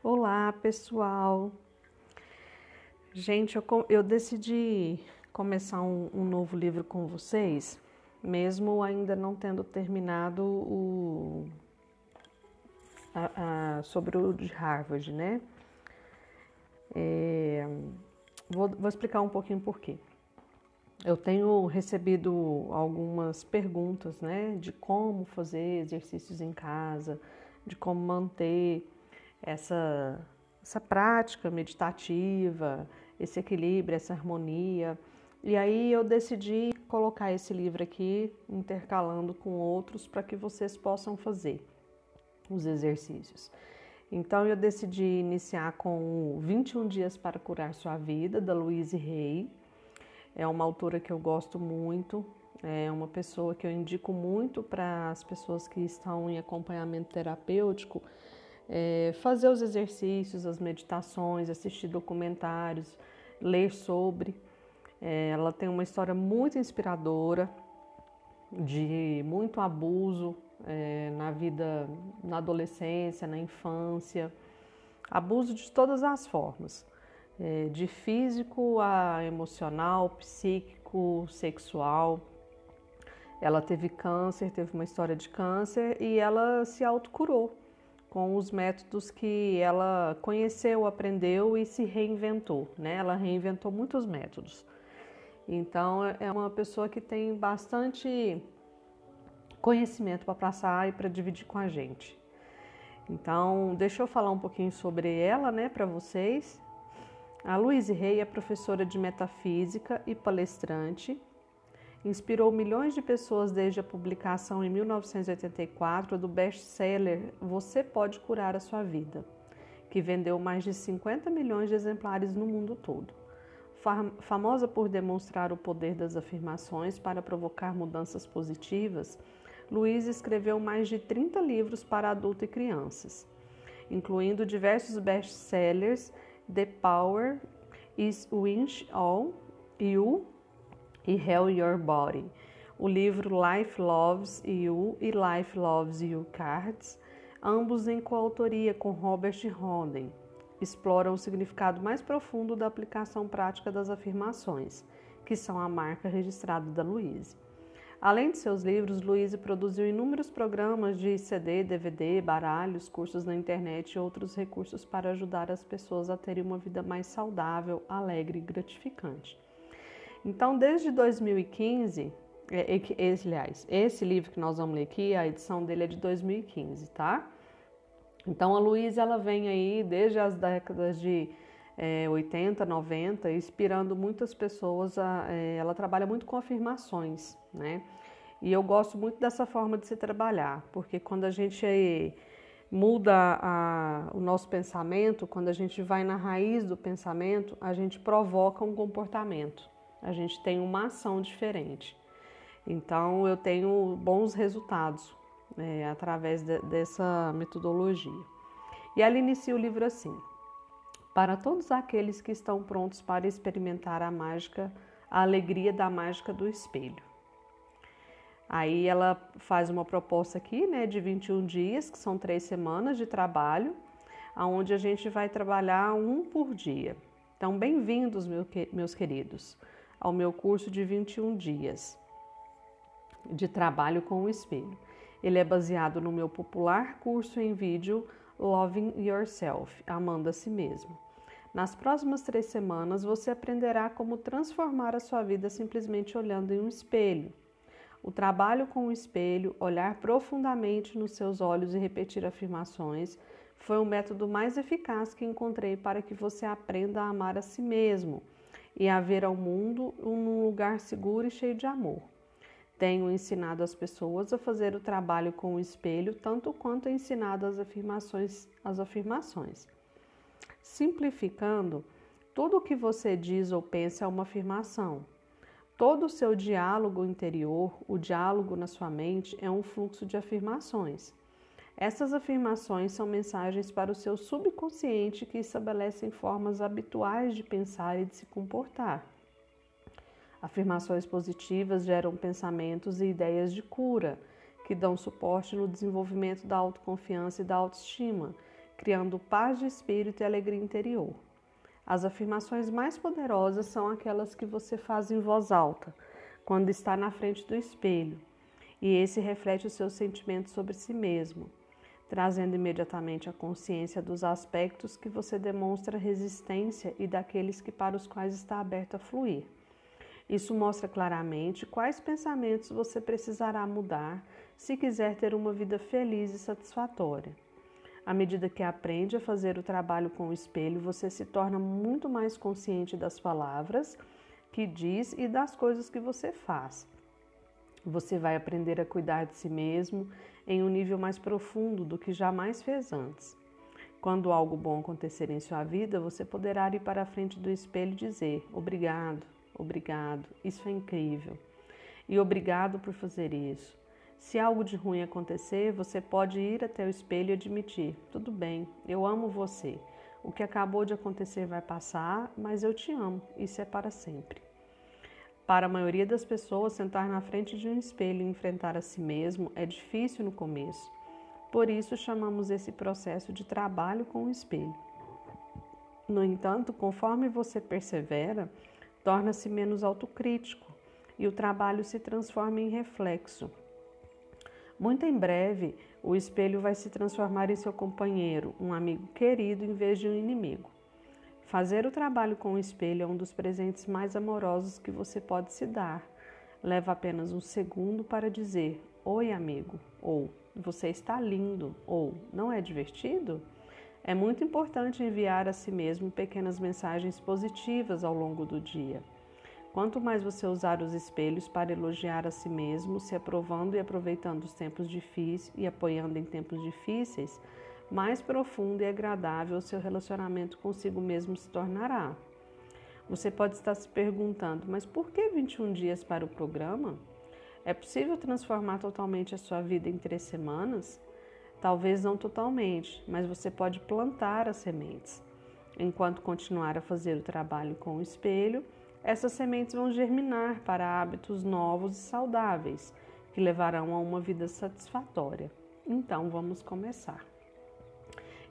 Olá, pessoal! Gente, eu, eu decidi começar um, um, novo livro com vocês, mesmo ainda não tendo terminado o a, a, sobre o de Harvard, né? É, vou, vou explicar um pouquinho por quê. Eu tenho recebido algumas perguntas, né, de como fazer exercícios em casa, de como manter essa, essa prática meditativa, esse equilíbrio, essa harmonia. E aí eu decidi colocar esse livro aqui intercalando com outros para que vocês possam fazer os exercícios. Então eu decidi iniciar com 21 dias para curar sua vida da Louise Hay. É uma autora que eu gosto muito, é uma pessoa que eu indico muito para as pessoas que estão em acompanhamento terapêutico é, fazer os exercícios, as meditações, assistir documentários, ler sobre. É, ela tem uma história muito inspiradora de muito abuso é, na vida, na adolescência, na infância, abuso de todas as formas, de físico a emocional, psíquico, sexual. Ela teve câncer, teve uma história de câncer e ela se autocurou com os métodos que ela conheceu, aprendeu e se reinventou, né? Ela reinventou muitos métodos. Então é uma pessoa que tem bastante conhecimento para passar e para dividir com a gente. Então, deixa eu falar um pouquinho sobre ela, né, para vocês. A Louise Rey é professora de metafísica e palestrante inspirou milhões de pessoas desde a publicação em 1984 do best-seller Você Pode Curar a Sua Vida, que vendeu mais de 50 milhões de exemplares no mundo todo. Famosa por demonstrar o poder das afirmações para provocar mudanças positivas, Luiz escreveu mais de 30 livros para adultos e crianças, incluindo diversos best-sellers The Power is Winch All, You e Hell Your Body. O livro Life Loves You e Life Loves You Cards, ambos em coautoria com Robert Roden, exploram o significado mais profundo da aplicação prática das afirmações, que são a marca registrada da Louise. Além de seus livros, Louise produziu inúmeros programas de CD, DVD, baralhos, cursos na internet e outros recursos para ajudar as pessoas a terem uma vida mais saudável, alegre e gratificante. Então, desde 2015, é, é esse, aliás, esse livro que nós vamos ler aqui, a edição dele é de 2015, tá? Então, a Luísa, ela vem aí desde as décadas de é, 80, 90, inspirando muitas pessoas. A, é, ela trabalha muito com afirmações, né? E eu gosto muito dessa forma de se trabalhar, porque quando a gente muda a, o nosso pensamento, quando a gente vai na raiz do pensamento, a gente provoca um comportamento a gente tem uma ação diferente. Então, eu tenho bons resultados é, através de, dessa metodologia. E ela inicia o livro assim: Para todos aqueles que estão prontos para experimentar a mágica, a alegria da mágica do espelho. Aí ela faz uma proposta aqui, né, de 21 dias, que são três semanas de trabalho, aonde a gente vai trabalhar um por dia. Então, bem-vindos, meus queridos ao meu curso de 21 dias de trabalho com o espelho. Ele é baseado no meu popular curso em vídeo Loving Yourself, Amando a Si Mesmo. Nas próximas três semanas você aprenderá como transformar a sua vida simplesmente olhando em um espelho. O trabalho com o espelho, olhar profundamente nos seus olhos e repetir afirmações, foi o método mais eficaz que encontrei para que você aprenda a amar a si mesmo e a ver ao mundo um lugar seguro e cheio de amor. Tenho ensinado as pessoas a fazer o trabalho com o espelho tanto quanto ensinado as afirmações, as afirmações. Simplificando, tudo o que você diz ou pensa é uma afirmação. Todo o seu diálogo interior, o diálogo na sua mente, é um fluxo de afirmações. Essas afirmações são mensagens para o seu subconsciente que estabelecem formas habituais de pensar e de se comportar. Afirmações positivas geram pensamentos e ideias de cura, que dão suporte no desenvolvimento da autoconfiança e da autoestima, criando paz de espírito e alegria interior. As afirmações mais poderosas são aquelas que você faz em voz alta, quando está na frente do espelho, e esse reflete os seus sentimentos sobre si mesmo, trazendo imediatamente a consciência dos aspectos que você demonstra resistência e daqueles que para os quais está aberto a fluir. Isso mostra claramente quais pensamentos você precisará mudar se quiser ter uma vida feliz e satisfatória. À medida que aprende a fazer o trabalho com o espelho, você se torna muito mais consciente das palavras que diz e das coisas que você faz. Você vai aprender a cuidar de si mesmo em um nível mais profundo do que jamais fez antes. Quando algo bom acontecer em sua vida, você poderá ir para a frente do espelho e dizer: Obrigado, obrigado, isso é incrível. E obrigado por fazer isso. Se algo de ruim acontecer, você pode ir até o espelho e admitir: Tudo bem, eu amo você. O que acabou de acontecer vai passar, mas eu te amo, isso é para sempre. Para a maioria das pessoas, sentar na frente de um espelho e enfrentar a si mesmo é difícil no começo. Por isso, chamamos esse processo de trabalho com o espelho. No entanto, conforme você persevera, torna-se menos autocrítico e o trabalho se transforma em reflexo. Muito em breve, o espelho vai se transformar em seu companheiro, um amigo querido em vez de um inimigo. Fazer o trabalho com o espelho é um dos presentes mais amorosos que você pode se dar. Leva apenas um segundo para dizer: Oi, amigo, ou Você está lindo, ou Não é divertido? É muito importante enviar a si mesmo pequenas mensagens positivas ao longo do dia. Quanto mais você usar os espelhos para elogiar a si mesmo, se aprovando e aproveitando os tempos difíceis e apoiando em tempos difíceis, mais profundo e agradável seu relacionamento consigo mesmo se tornará. Você pode estar se perguntando, mas por que 21 dias para o programa? É possível transformar totalmente a sua vida em três semanas? Talvez não totalmente, mas você pode plantar as sementes. Enquanto continuar a fazer o trabalho com o espelho, essas sementes vão germinar para hábitos novos e saudáveis, que levarão a uma vida satisfatória. Então, vamos começar.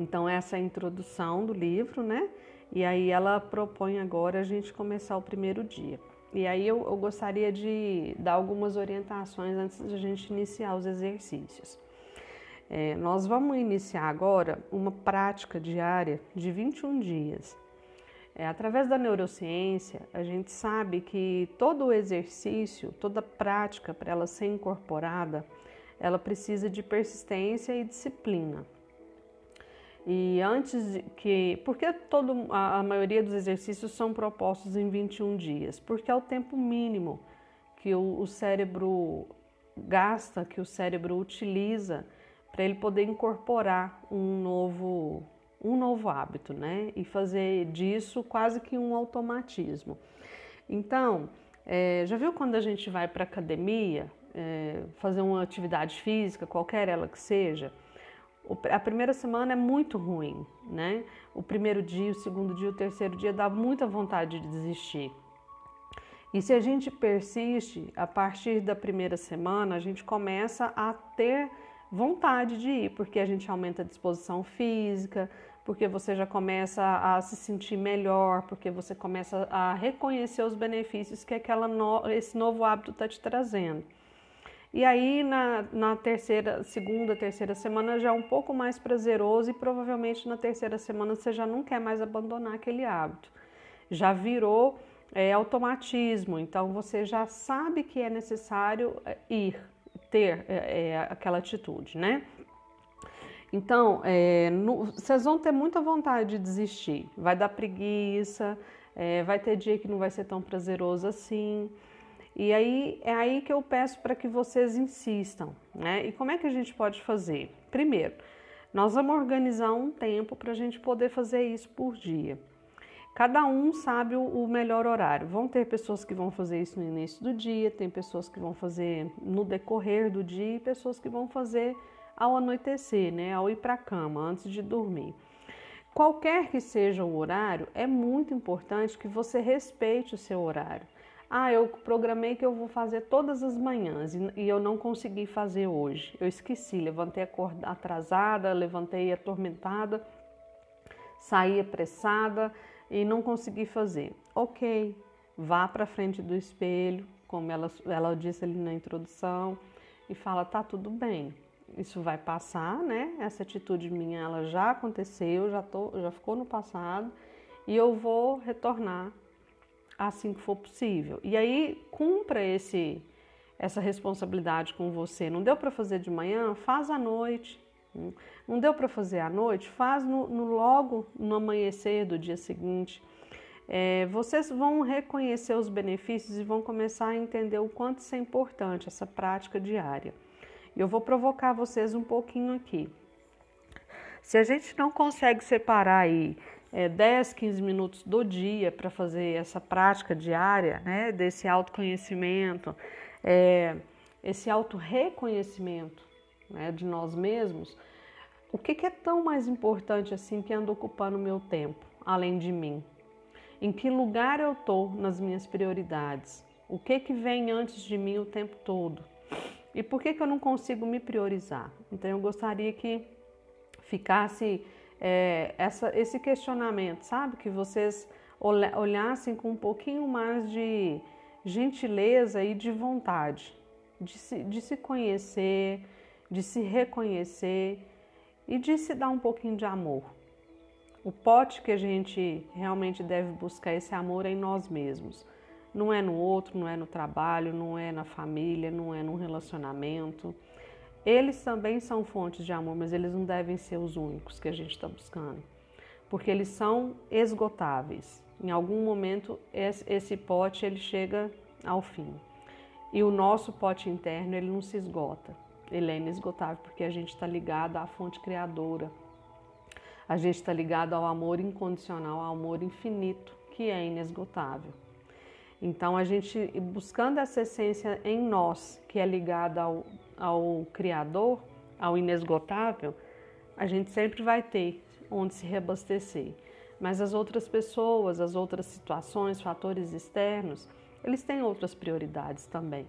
Então, essa é a introdução do livro, né? E aí ela propõe agora a gente começar o primeiro dia. E aí eu, eu gostaria de dar algumas orientações antes de a gente iniciar os exercícios. É, nós vamos iniciar agora uma prática diária de 21 dias. É, através da neurociência, a gente sabe que todo exercício, toda prática para ela ser incorporada, ela precisa de persistência e disciplina. E antes que. Porque todo, a, a maioria dos exercícios são propostos em 21 dias? Porque é o tempo mínimo que o, o cérebro gasta, que o cérebro utiliza para ele poder incorporar um novo, um novo hábito, né? E fazer disso quase que um automatismo. Então, é, já viu quando a gente vai para academia, é, fazer uma atividade física, qualquer ela que seja? A primeira semana é muito ruim, né? O primeiro dia, o segundo dia, o terceiro dia dá muita vontade de desistir. E se a gente persiste, a partir da primeira semana, a gente começa a ter vontade de ir, porque a gente aumenta a disposição física, porque você já começa a se sentir melhor, porque você começa a reconhecer os benefícios que aquela no, esse novo hábito está te trazendo. E aí na, na terceira, segunda, terceira semana já é um pouco mais prazeroso e provavelmente na terceira semana você já não quer mais abandonar aquele hábito. Já virou é, automatismo, então você já sabe que é necessário é, ir, ter é, é, aquela atitude, né? Então, é, no, vocês vão ter muita vontade de desistir, vai dar preguiça, é, vai ter dia que não vai ser tão prazeroso assim. E aí é aí que eu peço para que vocês insistam, né? E como é que a gente pode fazer? Primeiro, nós vamos organizar um tempo para a gente poder fazer isso por dia. Cada um sabe o melhor horário. Vão ter pessoas que vão fazer isso no início do dia, tem pessoas que vão fazer no decorrer do dia e pessoas que vão fazer ao anoitecer, né? Ao ir para a cama, antes de dormir. Qualquer que seja o horário, é muito importante que você respeite o seu horário. Ah, eu programei que eu vou fazer todas as manhãs e eu não consegui fazer hoje. Eu esqueci, levantei atrasada, levantei atormentada, saí apressada e não consegui fazer. Ok, vá para frente do espelho, como ela, ela disse ali na introdução, e fala: tá tudo bem, isso vai passar, né? Essa atitude minha ela já aconteceu, já, tô, já ficou no passado e eu vou retornar assim que for possível. E aí cumpra esse essa responsabilidade com você. Não deu para fazer de manhã? Faz à noite. Não deu para fazer à noite? Faz no, no, logo no amanhecer do dia seguinte. É, vocês vão reconhecer os benefícios e vão começar a entender o quanto isso é importante, essa prática diária. Eu vou provocar vocês um pouquinho aqui. Se a gente não consegue separar aí é, 10, 15 minutos do dia para fazer essa prática diária, né, desse autoconhecimento, é, esse auto-reconhecimento né, de nós mesmos, o que, que é tão mais importante assim que anda ocupando o meu tempo, além de mim? Em que lugar eu estou nas minhas prioridades? O que, que vem antes de mim o tempo todo? E por que, que eu não consigo me priorizar? Então eu gostaria que ficasse é, essa, esse questionamento, sabe? Que vocês olhassem com um pouquinho mais de gentileza e de vontade, de se, de se conhecer, de se reconhecer e de se dar um pouquinho de amor. O pote que a gente realmente deve buscar esse amor é em nós mesmos. Não é no outro, não é no trabalho, não é na família, não é no relacionamento. Eles também são fontes de amor, mas eles não devem ser os únicos que a gente está buscando, porque eles são esgotáveis. Em algum momento esse pote ele chega ao fim. E o nosso pote interno ele não se esgota. Ele é inesgotável porque a gente está ligado à fonte criadora. A gente está ligado ao amor incondicional, ao amor infinito, que é inesgotável. Então, a gente buscando essa essência em nós, que é ligada ao, ao Criador, ao inesgotável, a gente sempre vai ter onde se reabastecer. Mas as outras pessoas, as outras situações, fatores externos, eles têm outras prioridades também.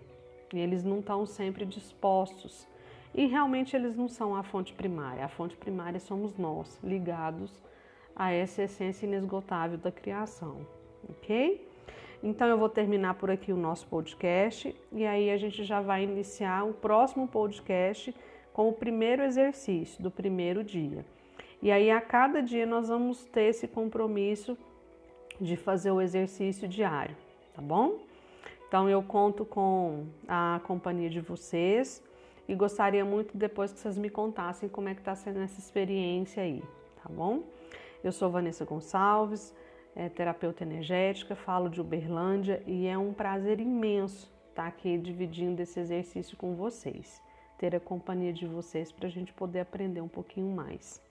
E eles não estão sempre dispostos. E realmente eles não são a fonte primária. A fonte primária somos nós, ligados a essa essência inesgotável da criação. Ok? Então eu vou terminar por aqui o nosso podcast e aí a gente já vai iniciar o próximo podcast com o primeiro exercício do primeiro dia. E aí a cada dia nós vamos ter esse compromisso de fazer o exercício diário, tá bom? Então eu conto com a companhia de vocês e gostaria muito depois que vocês me contassem como é que está sendo essa experiência aí, tá bom? Eu sou Vanessa Gonçalves, é, terapeuta energética, falo de Uberlândia e é um prazer imenso estar aqui dividindo esse exercício com vocês, ter a companhia de vocês para a gente poder aprender um pouquinho mais.